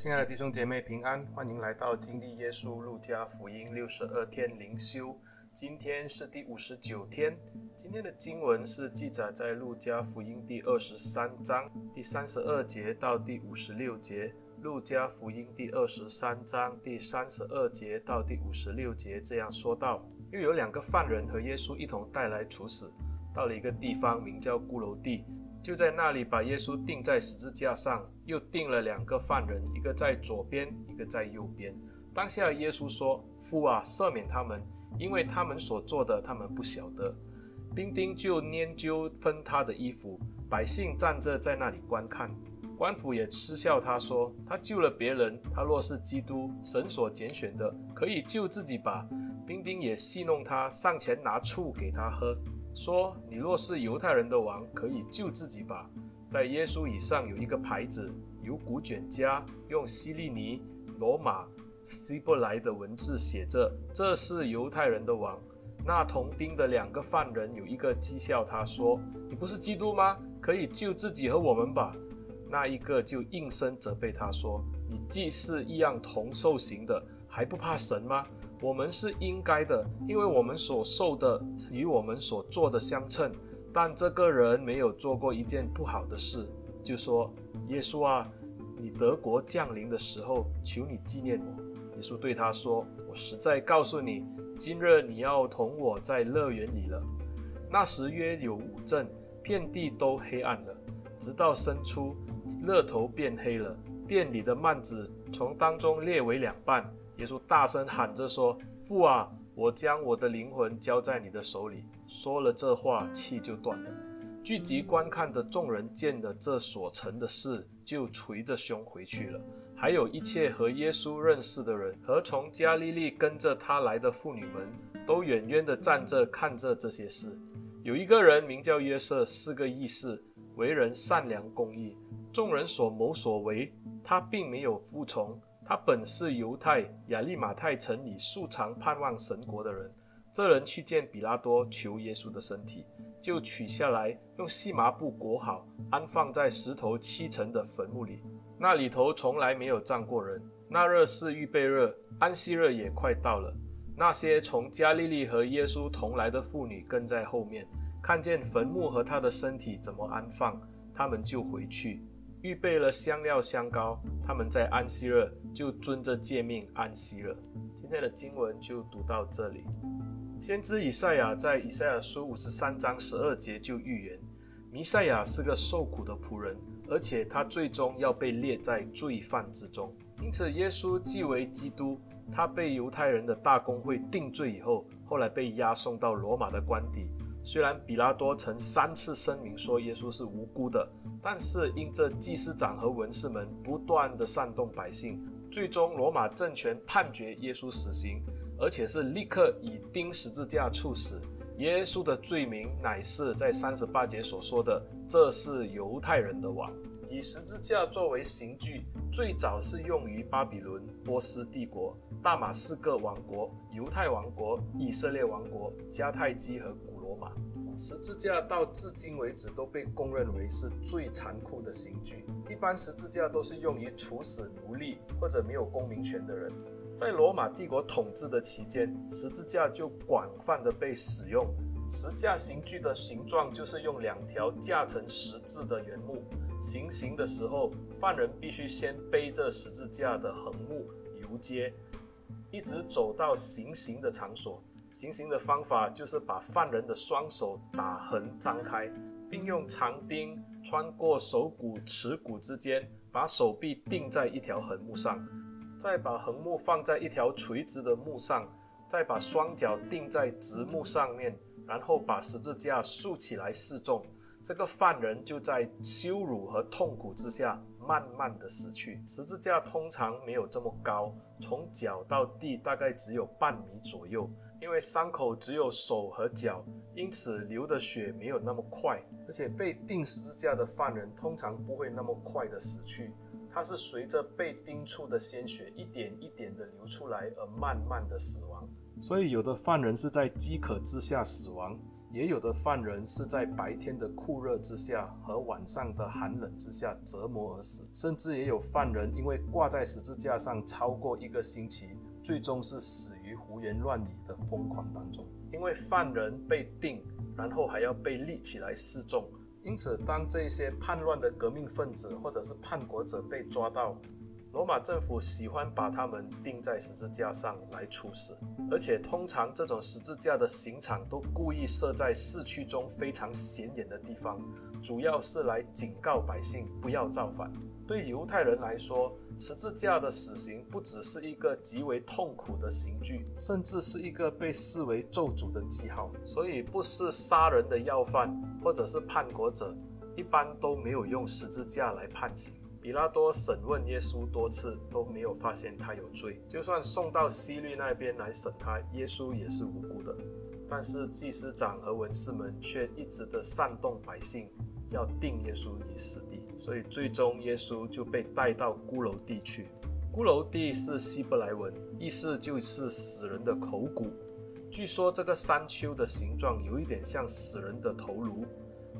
亲爱的弟兄姐妹平安，欢迎来到经历耶稣路加福音六十二天灵修。今天是第五十九天。今天的经文是记载在路加福音第二十三章第三十二节到第五十六节。路加福音第二十三章第三十二节到第五十六节这样说道：又有两个犯人和耶稣一同带来处死，到了一个地方名叫骷髅地。就在那里把耶稣钉在十字架上，又钉了两个犯人，一个在左边，一个在右边。当下耶稣说：“父啊，赦免他们，因为他们所做的，他们不晓得。”兵丁就拈阄分他的衣服，百姓站着在那里观看。官府也嗤笑他说：“他救了别人，他若是基督，神所拣选的，可以救自己吧。”兵丁也戏弄他，上前拿醋给他喝。说：“你若是犹太人的王，可以救自己吧。”在耶稣以上有一个牌子，由古卷家用希利尼、罗马、希伯来的文字写着：“这是犹太人的王。”那同钉的两个犯人有一个讥笑他说：“你不是基督吗？可以救自己和我们吧。”那一个就应声责备他说：“你既是一样同受刑的，还不怕神吗？”我们是应该的，因为我们所受的与我们所做的相称。但这个人没有做过一件不好的事，就说：“耶稣啊，你得国降临的时候，求你纪念我。”耶稣对他说：“我实在告诉你，今日你要同我在乐园里了。”那时约有五阵，遍地都黑暗了，直到申初，日头变黑了，殿里的幔子从当中裂为两半。耶稣大声喊着说：“父啊，我将我的灵魂交在你的手里。”说了这话，气就断了。聚集观看的众人见了这所成的事，就捶着胸回去了。还有一切和耶稣认识的人，和从加利利跟着他来的妇女们，都远远地站着看着这些事。有一个人名叫约瑟，是个义士，为人善良公义，众人所谋所为，他并没有服从。他本是犹太亚利马太城里素常盼望神国的人。这人去见比拉多，求耶稣的身体，就取下来，用细麻布裹好，安放在石头砌成的坟墓里。那里头从来没有葬过人。那日是预备日，安息日也快到了。那些从加利利和耶稣同来的妇女跟在后面，看见坟墓和他的身体怎么安放，他们就回去。预备了香料香膏，他们在安息日就遵着诫命安息了。今天的经文就读到这里。先知以赛亚在以赛亚书五十三章十二节就预言，弥赛亚是个受苦的仆人，而且他最终要被列在罪犯之中。因此，耶稣既为基督，他被犹太人的大公会定罪以后，后来被押送到罗马的官邸。虽然比拉多曾三次声明说耶稣是无辜的，但是因这祭司长和文士们不断地煽动百姓，最终罗马政权判决耶稣死刑，而且是立刻以钉十字架处死。耶稣的罪名乃是在三十八节所说的：“这是犹太人的王。”以十字架作为刑具，最早是用于巴比伦、波斯帝国、大马士革王国、犹太王国、以色列王国、迦太基和罗马。十字架到至今为止都被公认为是最残酷的刑具。一般十字架都是用于处死奴隶或者没有公民权的人。在罗马帝国统治的期间，十字架就广泛的被使用。十字架刑具的形状就是用两条架成十字的原木。行刑的时候，犯人必须先背着十字架的横木游街，一直走到行刑的场所。行刑的方法就是把犯人的双手打横张开，并用长钉穿过手骨、耻骨之间，把手臂钉在一条横木上，再把横木放在一条垂直的木上，再把双脚钉在直木上面，然后把十字架竖起来示众。这个犯人就在羞辱和痛苦之下慢慢的死去。十字架通常没有这么高，从脚到地大概只有半米左右。因为伤口只有手和脚，因此流的血没有那么快。而且被钉十字架的犯人通常不会那么快的死去，他是随着被钉处的鲜血一点一点的流出来而慢慢的死亡。所以有的犯人是在饥渴之下死亡。也有的犯人是在白天的酷热之下和晚上的寒冷之下折磨而死，甚至也有犯人因为挂在十字架上超过一个星期，最终是死于胡言乱语的疯狂当中。因为犯人被定，然后还要被立起来示众，因此当这些叛乱的革命分子或者是叛国者被抓到，罗马政府喜欢把他们钉在十字架上来处死，而且通常这种十字架的刑场都故意设在市区中非常显眼的地方，主要是来警告百姓不要造反。对犹太人来说，十字架的死刑不只是一个极为痛苦的刑具，甚至是一个被视为咒诅的记号。所以，不是杀人的要犯或者是叛国者，一般都没有用十字架来判刑。比拉多审问耶稣多次都没有发现他有罪，就算送到西律那边来审他，耶稣也是无辜的。但是祭司长和文士们却一直的煽动百姓要定耶稣于死地，所以最终耶稣就被带到骷髅地去。骷髅地是希伯来文，意思就是死人的口骨。据说这个山丘的形状有一点像死人的头颅，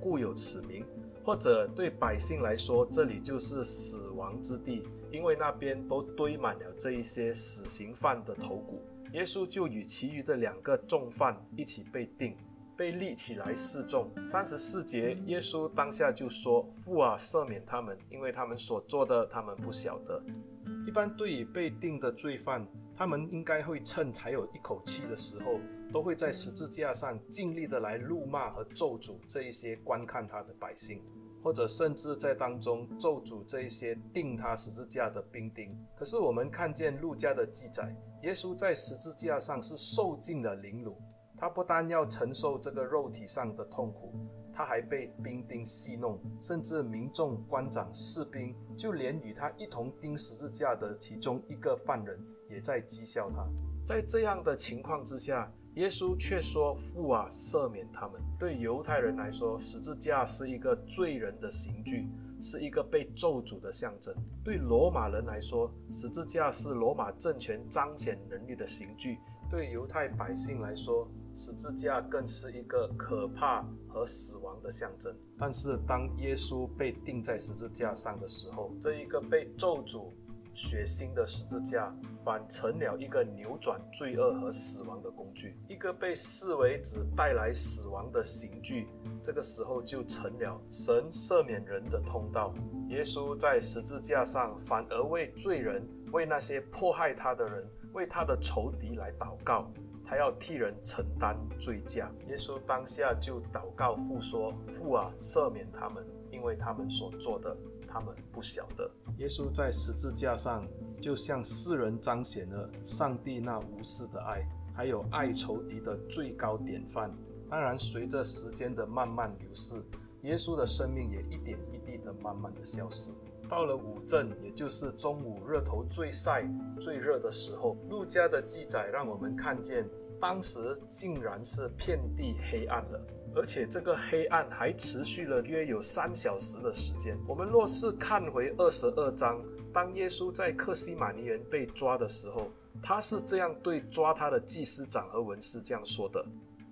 故有此名。或者对百姓来说，这里就是死亡之地，因为那边都堆满了这一些死刑犯的头骨。耶稣就与其余的两个重犯一起被定，被立起来示众。三十四节，耶稣当下就说：“父啊，赦免他们，因为他们所做的，他们不晓得。”一般对于被定的罪犯，他们应该会趁还有一口气的时候，都会在十字架上尽力的来怒骂和咒诅这一些观看他的百姓，或者甚至在当中咒诅这一些钉他十字架的兵丁。可是我们看见路加的记载，耶稣在十字架上是受尽了凌辱，他不但要承受这个肉体上的痛苦。他还被兵丁戏弄，甚至民众、官长、士兵，就连与他一同钉十字架的其中一个犯人，也在讥笑他。在这样的情况之下，耶稣却说：“父啊，赦免他们。”对犹太人来说，十字架是一个罪人的刑具，是一个被咒诅的象征；对罗马人来说，十字架是罗马政权彰显能力的刑具。对犹太百姓来说，十字架更是一个可怕和死亡的象征。但是，当耶稣被钉在十字架上的时候，这一个被咒诅、血腥的十字架，反成了一个扭转罪恶和死亡的工具，一个被视为只带来死亡的刑具。这个时候，就成了神赦免人的通道。耶稣在十字架上，反而为罪人，为那些迫害他的人。为他的仇敌来祷告，他要替人承担罪价。耶稣当下就祷告父说：“父啊，赦免他们，因为他们所做的，他们不晓得。”耶稣在十字架上，就向世人彰显了上帝那无私的爱，还有爱仇敌的最高典范。当然，随着时间的慢慢流逝，耶稣的生命也一点一滴的慢慢的消失。到了午正，也就是中午热头最晒、最热的时候，陆家的记载让我们看见，当时竟然是遍地黑暗了，而且这个黑暗还持续了约有三小时的时间。我们若是看回二十二章，当耶稣在克西马尼园被抓的时候，他是这样对抓他的祭司长和文士这样说的：“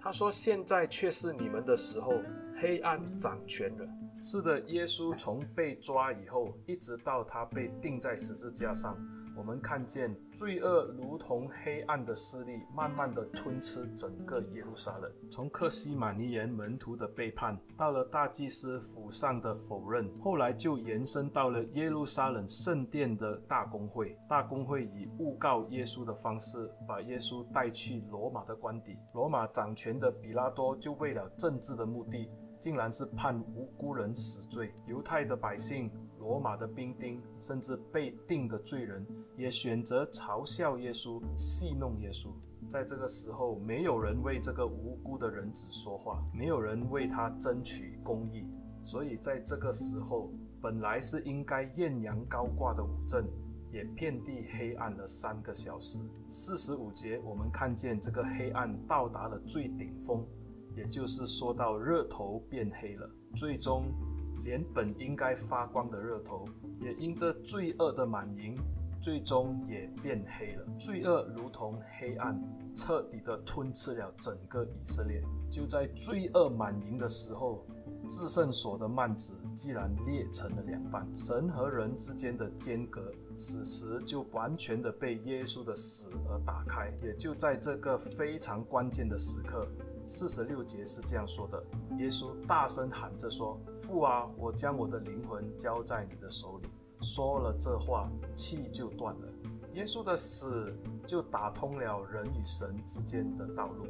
他说，现在却是你们的时候，黑暗掌权了。”是的，耶稣从被抓以后，一直到他被钉在十字架上，我们看见罪恶如同黑暗的势力，慢慢的吞吃整个耶路撒冷。从克西马尼园门徒的背叛，到了大祭司府上的否认，后来就延伸到了耶路撒冷圣殿的大公会。大公会以诬告耶稣的方式，把耶稣带去罗马的官邸。罗马掌权的比拉多就为了政治的目的。竟然是判无辜人死罪，犹太的百姓、罗马的兵丁，甚至被定的罪人，也选择嘲笑耶稣、戏弄耶稣。在这个时候，没有人为这个无辜的人子说话，没有人为他争取公义。所以，在这个时候，本来是应该艳阳高挂的五镇，也遍地黑暗了三个小时。四十五节，我们看见这个黑暗到达了最顶峰。也就是说到热头变黑了，最终连本应该发光的热头，也因着罪恶的满盈，最终也变黑了。罪恶如同黑暗，彻底的吞噬了整个以色列。就在罪恶满盈的时候，至圣所的幔子既然裂成了两半，神和人之间的间隔，此时就完全的被耶稣的死而打开。也就在这个非常关键的时刻，四十六节是这样说的：耶稣大声喊着说：“父啊，我将我的灵魂交在你的手里。”说了这话，气就断了。耶稣的死就打通了人与神之间的道路，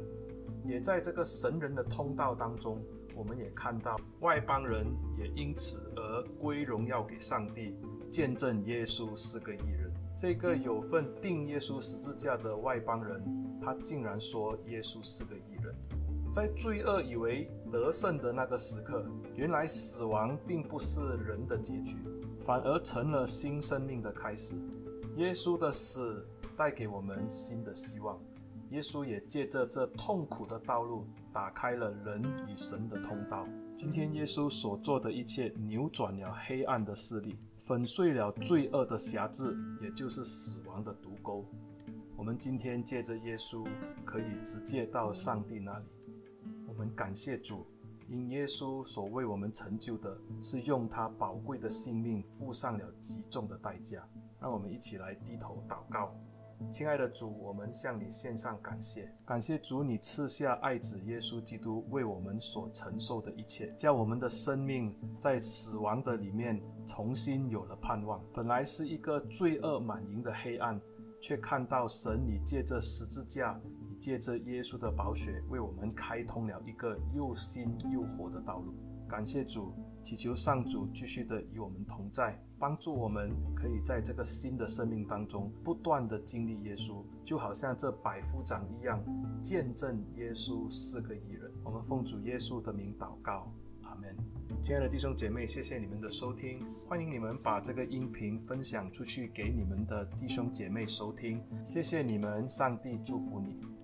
也在这个神人的通道当中。我们也看到外邦人也因此而归荣耀给上帝，见证耶稣是个义人。这个有份钉耶稣十字架的外邦人，他竟然说耶稣是个义。在罪恶以为得胜的那个时刻，原来死亡并不是人的结局，反而成了新生命的开始。耶稣的死带给我们新的希望。耶稣也借着这痛苦的道路，打开了人与神的通道。今天耶稣所做的一切，扭转了黑暗的势力，粉碎了罪恶的辖制，也就是死亡的毒钩。我们今天借着耶稣，可以直接到上帝那里。我们感谢主，因耶稣所为我们成就的，是用他宝贵的性命付上了极重的代价。让我们一起来低头祷告。亲爱的主，我们向你献上感谢，感谢主，你赐下爱子耶稣基督为我们所承受的一切，叫我们的生命在死亡的里面重新有了盼望。本来是一个罪恶满盈的黑暗，却看到神你借着十字架，借着耶稣的宝血，为我们开通了一个又新又活的道路。感谢主，祈求上主继续的与我们同在，帮助我们可以在这个新的生命当中不断的经历耶稣，就好像这百夫长一样，见证耶稣是个义人。我们奉主耶稣的名祷告，阿门。亲爱的弟兄姐妹，谢谢你们的收听，欢迎你们把这个音频分享出去给你们的弟兄姐妹收听，谢谢你们，上帝祝福你。